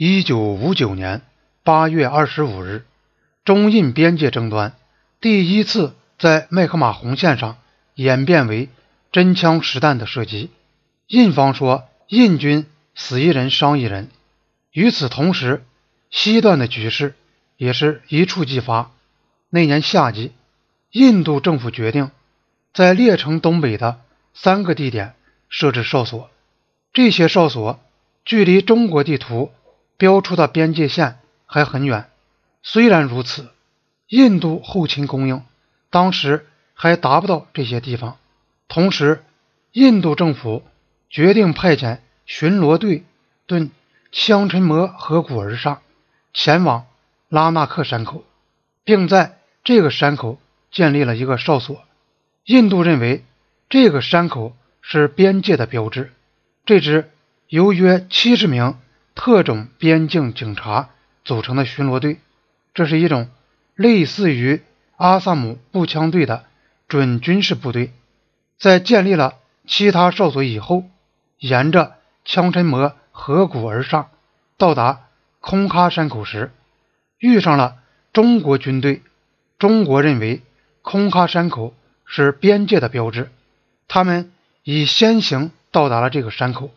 一九五九年八月二十五日，中印边界争端第一次在麦克马洪线上演变为真枪实弹的射击。印方说，印军死一人，伤一人。与此同时，西段的局势也是一触即发。那年夏季，印度政府决定在列城东北的三个地点设置哨所，这些哨所距离中国地图。标出的边界线还很远，虽然如此，印度后勤供应当时还达不到这些地方。同时，印度政府决定派遣巡逻队顿枪沉磨河谷而上，前往拉纳克山口，并在这个山口建立了一个哨所。印度认为这个山口是边界的标志。这支由约七十名。特种边境警察组成的巡逻队，这是一种类似于阿萨姆步枪队的准军事部队。在建立了其他哨所以后，沿着枪沉磨河谷而上，到达空喀山口时，遇上了中国军队。中国认为空喀山口是边界的标志，他们已先行到达了这个山口，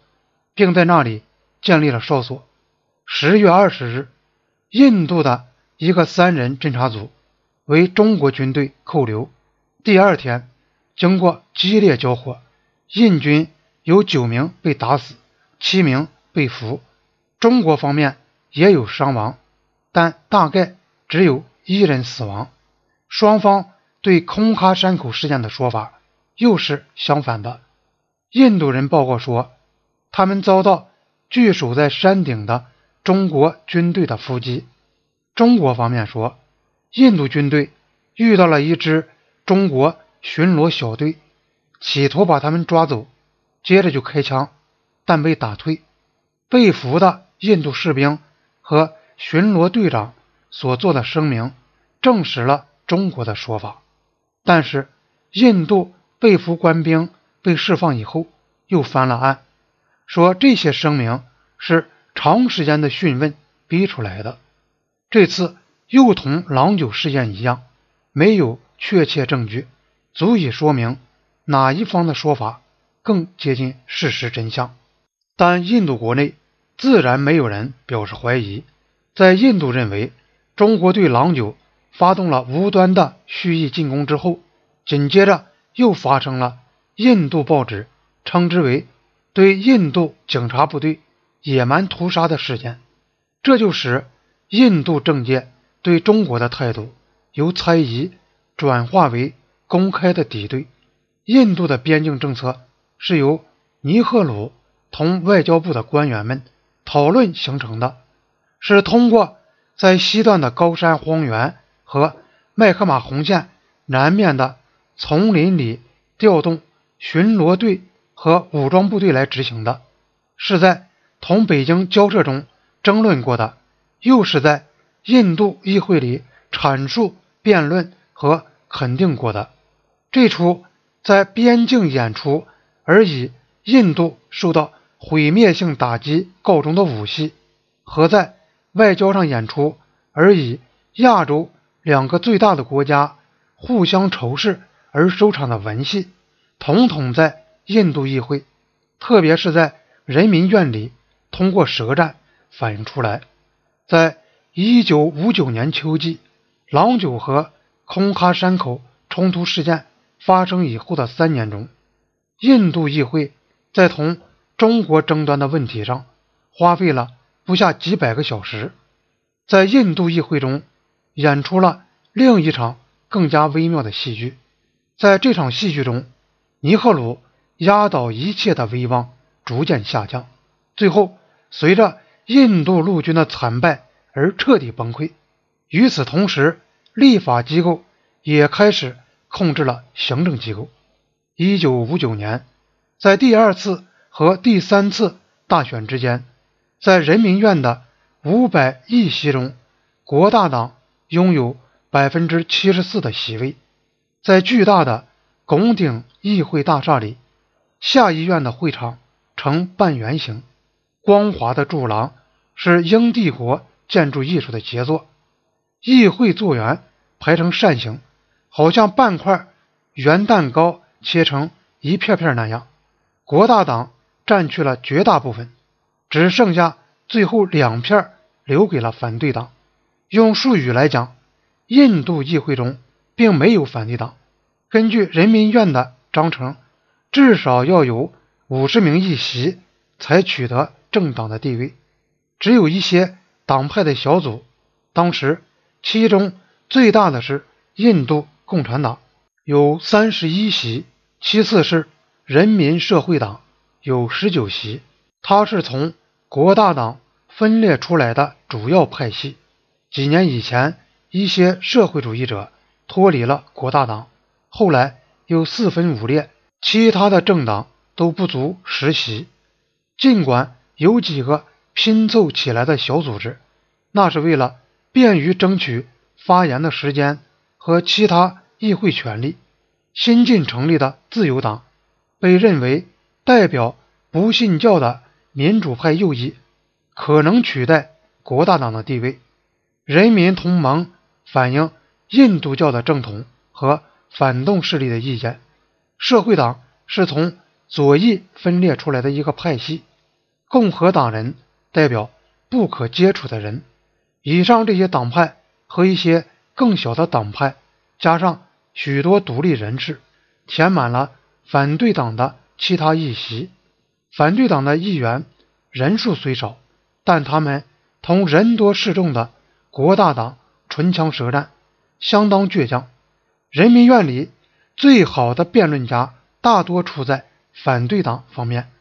并在那里。建立了哨所。十月二十日，印度的一个三人侦察组为中国军队扣留。第二天，经过激烈交火，印军有九名被打死，七名被俘。中国方面也有伤亡，但大概只有一人死亡。双方对空喀山口事件的说法又是相反的。印度人报告说，他们遭到。据守在山顶的中国军队的伏击。中国方面说，印度军队遇到了一支中国巡逻小队，企图把他们抓走，接着就开枪，但被打退。被俘的印度士兵和巡逻队长所做的声明证实了中国的说法。但是，印度被俘官兵被释放以后，又翻了案。说这些声明是长时间的讯问逼出来的，这次又同郎酒事件一样，没有确切证据足以说明哪一方的说法更接近事实真相。但印度国内自然没有人表示怀疑，在印度认为中国对郎酒发动了无端的蓄意进攻之后，紧接着又发生了印度报纸称之为。对印度警察部队野蛮屠杀的事件，这就使印度政界对中国的态度由猜疑转化为公开的敌对。印度的边境政策是由尼赫鲁同外交部的官员们讨论形成的，是通过在西段的高山荒原和麦克马洪线南面的丛林里调动巡逻队。和武装部队来执行的，是在同北京交涉中争论过的，又是在印度议会里阐述、辩论和肯定过的。这出在边境演出而以印度受到毁灭性打击告终的武戏，和在外交上演出而以亚洲两个最大的国家互相仇视而收场的文戏，统统在。印度议会，特别是在人民院里，通过舌战反映出来。在一九五九年秋季，郎酒和空喀山口冲突事件发生以后的三年中，印度议会在同中国争端的问题上花费了不下几百个小时。在印度议会中，演出了另一场更加微妙的戏剧。在这场戏剧中，尼赫鲁。压倒一切的威望逐渐下降，最后随着印度陆军的惨败而彻底崩溃。与此同时，立法机构也开始控制了行政机构。一九五九年，在第二次和第三次大选之间，在人民院的五百议席中，国大党拥有百分之七十四的席位。在巨大的拱顶议会大厦里。下议院的会场呈半圆形，光滑的柱廊是英帝国建筑艺术的杰作。议会坐员排成扇形，好像半块圆蛋糕切成一片片那样。国大党占据了绝大部分，只剩下最后两片留给了反对党。用术语来讲，印度议会中并没有反对党。根据人民院的章程，至少要有五十名议席才取得政党的地位。只有一些党派的小组。当时，其中最大的是印度共产党，有三十一席；其次是人民社会党，有十九席。它是从国大党分裂出来的主要派系。几年以前，一些社会主义者脱离了国大党。后来又四分五裂，其他的政党都不足十席。尽管有几个拼凑起来的小组织，那是为了便于争取发言的时间和其他议会权利。新近成立的自由党被认为代表不信教的民主派右翼，可能取代国大党的地位。人民同盟反映印度教的正统和。反动势力的意见，社会党是从左翼分裂出来的一个派系，共和党人代表不可接触的人。以上这些党派和一些更小的党派，加上许多独立人士，填满了反对党的其他议席。反对党的议员人数虽少，但他们同人多势众的国大党唇枪舌战，相当倔强。人民院里最好的辩论家大多处在反对党方面。